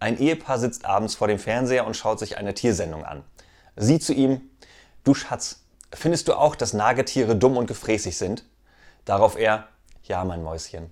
Ein Ehepaar sitzt abends vor dem Fernseher und schaut sich eine Tiersendung an. Sie zu ihm, du Schatz, findest du auch, dass Nagetiere dumm und gefräßig sind? Darauf er, ja, mein Mäuschen.